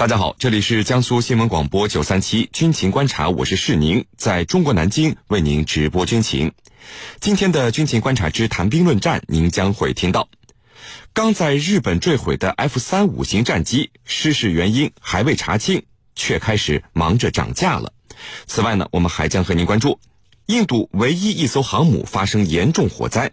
大家好，这里是江苏新闻广播九三七军情观察，我是世宁，在中国南京为您直播军情。今天的军情观察之谈兵论战，您将会听到：刚在日本坠毁的 F 三五型战机失事原因还未查清，却开始忙着涨价了。此外呢，我们还将和您关注印度唯一一艘航母发生严重火灾。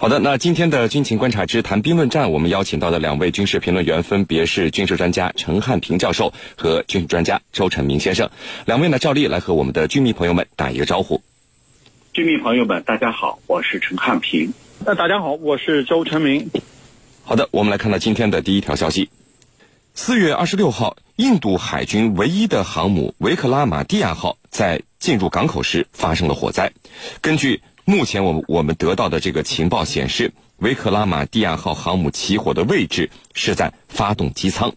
好的，那今天的军情观察之谈兵论战，我们邀请到的两位军事评论员分别是军事专家陈汉平教授和军事专家周成明先生。两位呢，照例来和我们的军迷朋友们打一个招呼。军迷朋友们，大家好，我是陈汉平。那大家好，我是周成明。好的，我们来看到今天的第一条消息：四月二十六号，印度海军唯一的航母维克拉玛蒂亚号在进入港口时发生了火灾。根据目前我们我们得到的这个情报显示，维克拉玛蒂亚号航母起火的位置是在发动机舱。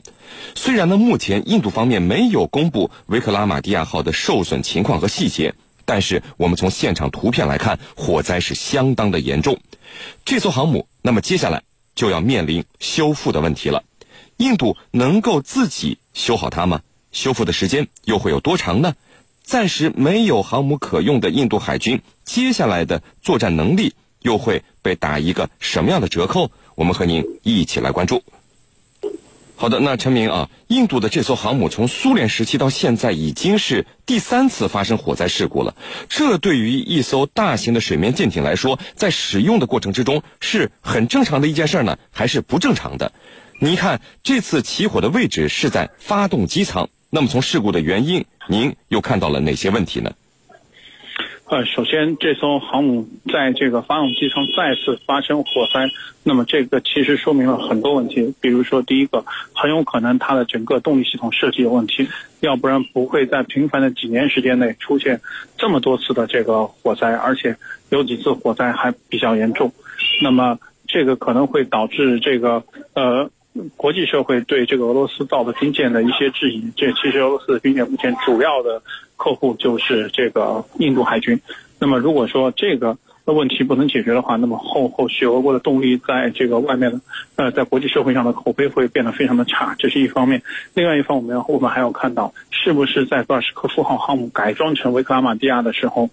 虽然呢，目前印度方面没有公布维克拉玛蒂亚号的受损情况和细节，但是我们从现场图片来看，火灾是相当的严重。这艘航母，那么接下来就要面临修复的问题了。印度能够自己修好它吗？修复的时间又会有多长呢？暂时没有航母可用的印度海军，接下来的作战能力又会被打一个什么样的折扣？我们和您一起来关注。好的，那陈明啊，印度的这艘航母从苏联时期到现在已经是第三次发生火灾事故了。这对于一艘大型的水面舰艇来说，在使用的过程之中是很正常的一件事呢，还是不正常的？你看，这次起火的位置是在发动机舱。那么从事故的原因，您又看到了哪些问题呢？呃，首先，这艘航母在这个发动机舱再次发生火灾，那么这个其实说明了很多问题。比如说，第一个，很有可能它的整个动力系统设计有问题，要不然不会在频繁的几年时间内出现这么多次的这个火灾，而且有几次火灾还比较严重。那么这个可能会导致这个呃。国际社会对这个俄罗斯造的军舰的一些质疑，这其实俄罗斯的军舰目前主要的客户就是这个印度海军。那么如果说这个问题不能解决的话，那么后后续俄国的动力在这个外面的呃在国际社会上的口碑会变得非常的差，这是一方面。另外一方面，我们还要看到是不是在布尔什科夫号航母改装成维克拉玛蒂亚的时候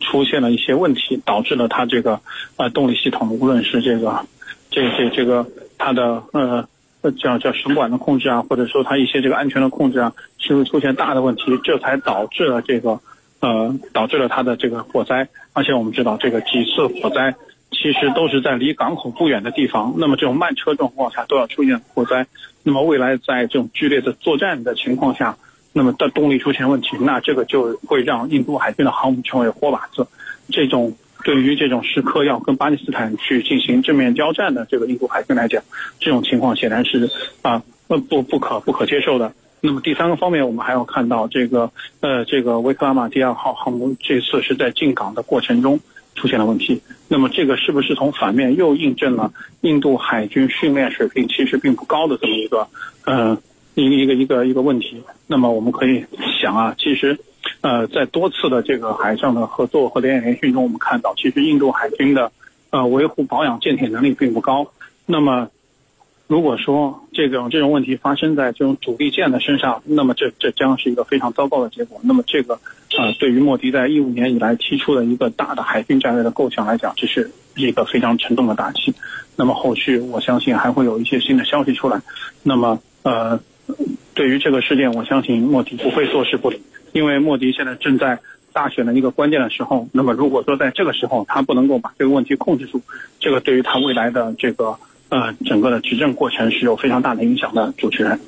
出现了一些问题，导致了它这个呃动力系统无论是这个这这这个它的呃。呃，叫叫水管的控制啊，或者说它一些这个安全的控制啊，是不是出现大的问题？这才导致了这个，呃，导致了它的这个火灾。而且我们知道，这个几次火灾其实都是在离港口不远的地方。那么这种慢车状况下都要出现火灾，那么未来在这种剧烈的作战的情况下，那么的动力出现问题，那这个就会让印度海军的航母成为活靶子。这种。对于这种时刻要跟巴基斯坦去进行正面交战的这个印度海军来讲，这种情况显然是啊不不不可不可接受的。那么第三个方面，我们还要看到这个呃这个维克拉玛蒂亚号航母这次是在进港的过程中出现了问题。那么这个是不是从反面又印证了印度海军训练水平其实并不高的这么一个呃一个一个一个一个问题？那么我们可以想啊，其实。呃，在多次的这个海上的合作和联演联训中，我们看到，其实印度海军的呃维护保养舰艇能力并不高。那么，如果说这种这种问题发生在这种主力舰的身上，那么这这将是一个非常糟糕的结果。那么，这个呃，对于莫迪在一五年以来提出的一个大的海军战略的构想来讲，这是一个非常沉重的打击。那么，后续我相信还会有一些新的消息出来。那么，呃，对于这个事件，我相信莫迪不会坐视不理。因为莫迪现在正在大选的一个关键的时候，那么如果说在这个时候他不能够把这个问题控制住，这个对于他未来的这个呃整个的执政过程是有非常大的影响的。主持人，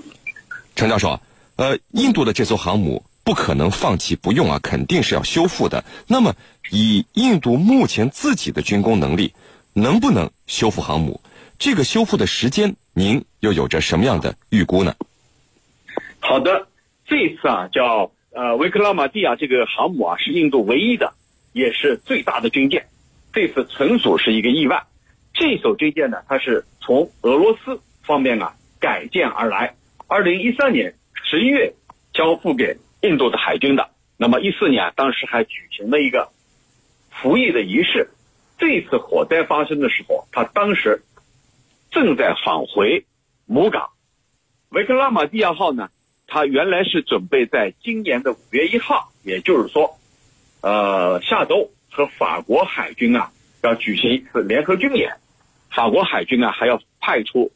陈教授，呃，印度的这艘航母不可能放弃不用啊，肯定是要修复的。那么以印度目前自己的军工能力，能不能修复航母？这个修复的时间，您又有着什么样的预估呢？好的，这次啊叫。呃，维克拉玛蒂亚这个航母啊，是印度唯一的，也是最大的军舰。这次纯属是一个意外。这艘军舰呢，它是从俄罗斯方面啊改建而来，二零一三年十一月交付给印度的海军的。那么一四年当时还举行了一个服役的仪式。这次火灾发生的时候，他当时正在返回母港。维克拉玛蒂亚号呢，他原来是准备在今年的五月一号，也就是说，呃，下周和法国海军啊要举行一次联合军演。法国海军啊还要派出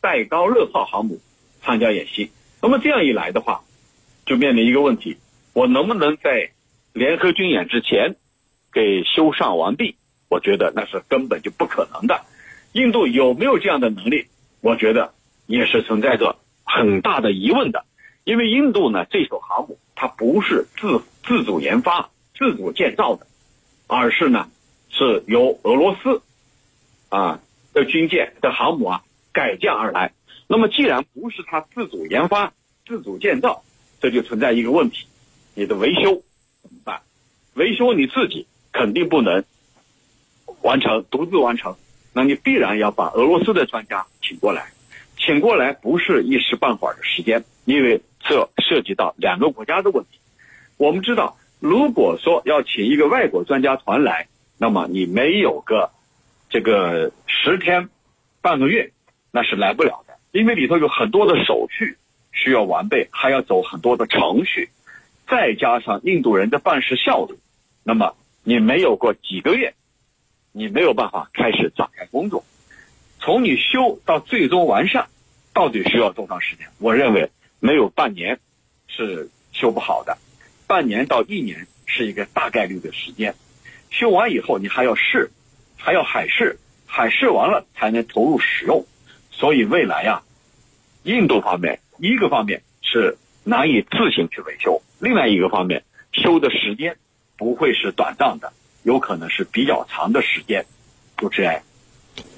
戴高乐号航母参加演习。那么这样一来的话，就面临一个问题：我能不能在联合军演之前给修缮完毕？我觉得那是根本就不可能的。印度有没有这样的能力？我觉得也是存在着很大的疑问的。因为印度呢，这艘航母它不是自自主研发、自主建造的，而是呢是由俄罗斯啊。的军舰的航母啊，改建而来。那么，既然不是他自主研发、自主建造，这就存在一个问题：你的维修怎么办？维修你自己肯定不能完成，独自完成。那你必然要把俄罗斯的专家请过来，请过来不是一时半会儿的时间，因为这涉及到两个国家的问题。我们知道，如果说要请一个外国专家团来，那么你没有个。这个十天半个月那是来不了的，因为里头有很多的手续需要完备，还要走很多的程序，再加上印度人的办事效率，那么你没有过几个月，你没有办法开始展开工作。从你修到最终完善，到底需要多长时间？我认为没有半年是修不好的，半年到一年是一个大概率的时间。修完以后，你还要试。还要海试，海试完了才能投入使用，所以未来呀，印度方面一个方面是难以自行去维修，另外一个方面修的时间不会是短暂的，有可能是比较长的时间。主持人。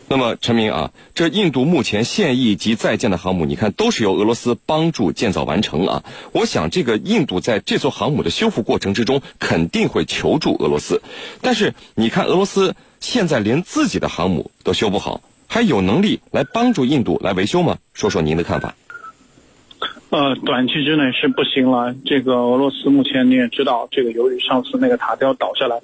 那么陈明啊，这印度目前现役及在建的航母，你看都是由俄罗斯帮助建造完成啊。我想这个印度在这艘航母的修复过程之中，肯定会求助俄罗斯。但是你看俄罗斯现在连自己的航母都修不好，还有能力来帮助印度来维修吗？说说您的看法。呃，短期之内是不行了。这个俄罗斯目前你也知道，这个由于上次那个塔吊倒下来，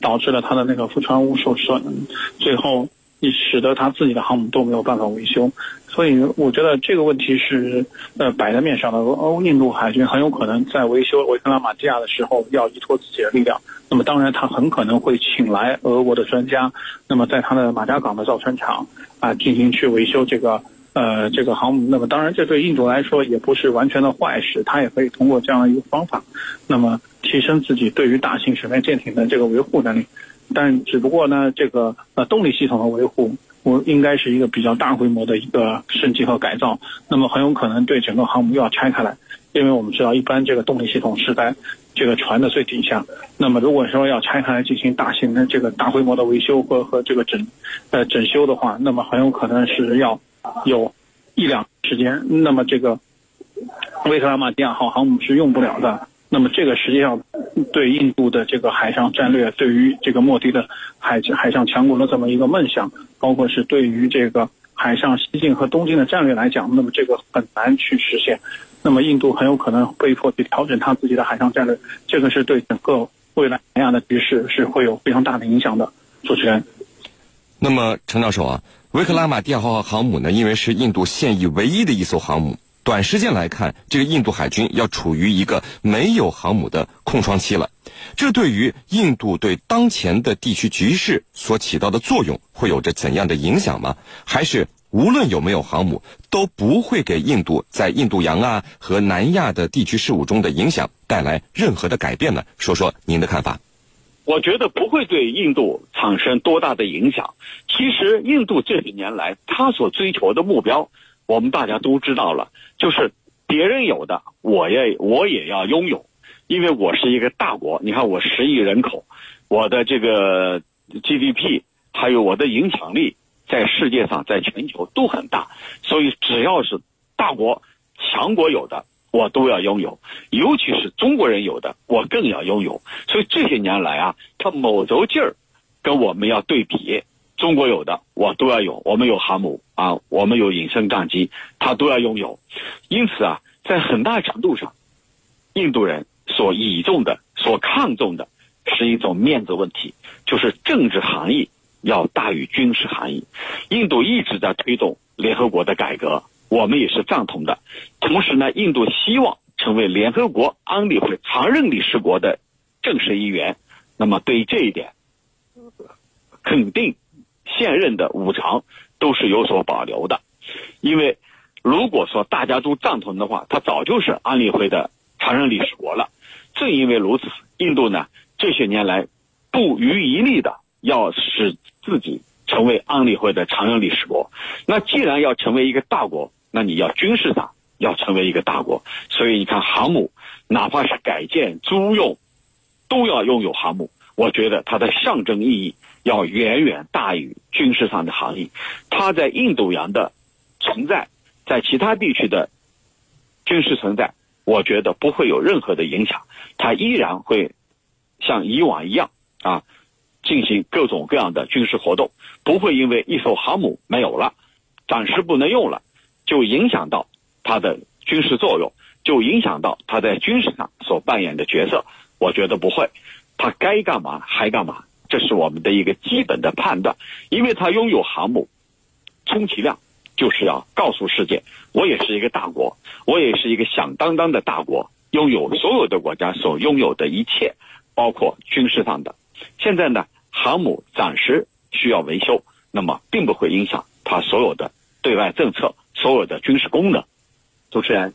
导致了它的那个副船坞受损，最后。使得他自己的航母都没有办法维修，所以我觉得这个问题是呃摆在面上的。欧印度海军很有可能在维修维克拉玛蒂亚的时候要依托自己的力量，那么当然他很可能会请来俄国的专家，那么在他的马加港的造船厂啊进行去维修这个呃这个航母。那么当然这对印度来说也不是完全的坏事，他也可以通过这样一个方法，那么提升自己对于大型水面舰艇的这个维护能力。但只不过呢，这个呃动力系统的维护，我应该是一个比较大规模的一个升级和改造。那么很有可能对整个航母又要拆开来，因为我们知道一般这个动力系统是在这个船的最底下。那么如果说要拆开来进行大型的这个大规模的维修和和这个整呃整修的话，那么很有可能是要有一两时间。那么这个维克拉玛蒂亚号航母是用不了的。那么这个实际上对印度的这个海上战略，对于这个莫迪的海海上强国的这么一个梦想，包括是对于这个海上西进和东进的战略来讲，那么这个很难去实现。那么印度很有可能被迫去调整他自己的海上战略，这个是对整个未来南亚的局势是会有非常大的影响的。主持人。那么陈教授啊，维克拉玛蒂亚号航母呢，因为是印度现役唯一的一艘航母。短时间来看，这个印度海军要处于一个没有航母的空窗期了。这对于印度对当前的地区局势所起到的作用，会有着怎样的影响吗？还是无论有没有航母，都不会给印度在印度洋啊和南亚的地区事务中的影响带来任何的改变呢？说说您的看法。我觉得不会对印度产生多大的影响。其实，印度这几年来，他所追求的目标。我们大家都知道了，就是别人有的，我也我也要拥有，因为我是一个大国。你看，我十亿人口，我的这个 GDP，还有我的影响力，在世界上，在全球都很大。所以，只要是大国、强国有的，我都要拥有，尤其是中国人有的，我更要拥有。所以这些年来啊，他某轴劲儿跟我们要对比，中国有的我都要有，我们有航母啊，我们有隐身战机，他都要拥有。因此啊，在很大程度上，印度人所倚重的、所看重的是一种面子问题，就是政治含义要大于军事含义。印度一直在推动联合国的改革。我们也是赞同的，同时呢，印度希望成为联合国安理会常任理事国的正式一员。那么对于这一点，肯定现任的五常都是有所保留的。因为如果说大家都赞同的话，他早就是安理会的常任理事国了。正因为如此，印度呢这些年来不遗余力的要使自己成为安理会的常任理事国。那既然要成为一个大国，那你要军事上要成为一个大国，所以你看航母，哪怕是改建租用，都要拥有航母。我觉得它的象征意义要远远大于军事上的含义。它在印度洋的存在，在其他地区的军事存在，我觉得不会有任何的影响。它依然会像以往一样啊，进行各种各样的军事活动，不会因为一艘航母没有了，暂时不能用了。就影响到它的军事作用，就影响到它在军事上所扮演的角色。我觉得不会，他该干嘛还干嘛，这是我们的一个基本的判断。因为他拥有航母，充其量就是要告诉世界，我也是一个大国，我也是一个响当当的大国，拥有所有的国家所拥有的一切，包括军事上的。现在呢，航母暂时需要维修，那么并不会影响它所有的对外政策。所有的军事功能，主持人，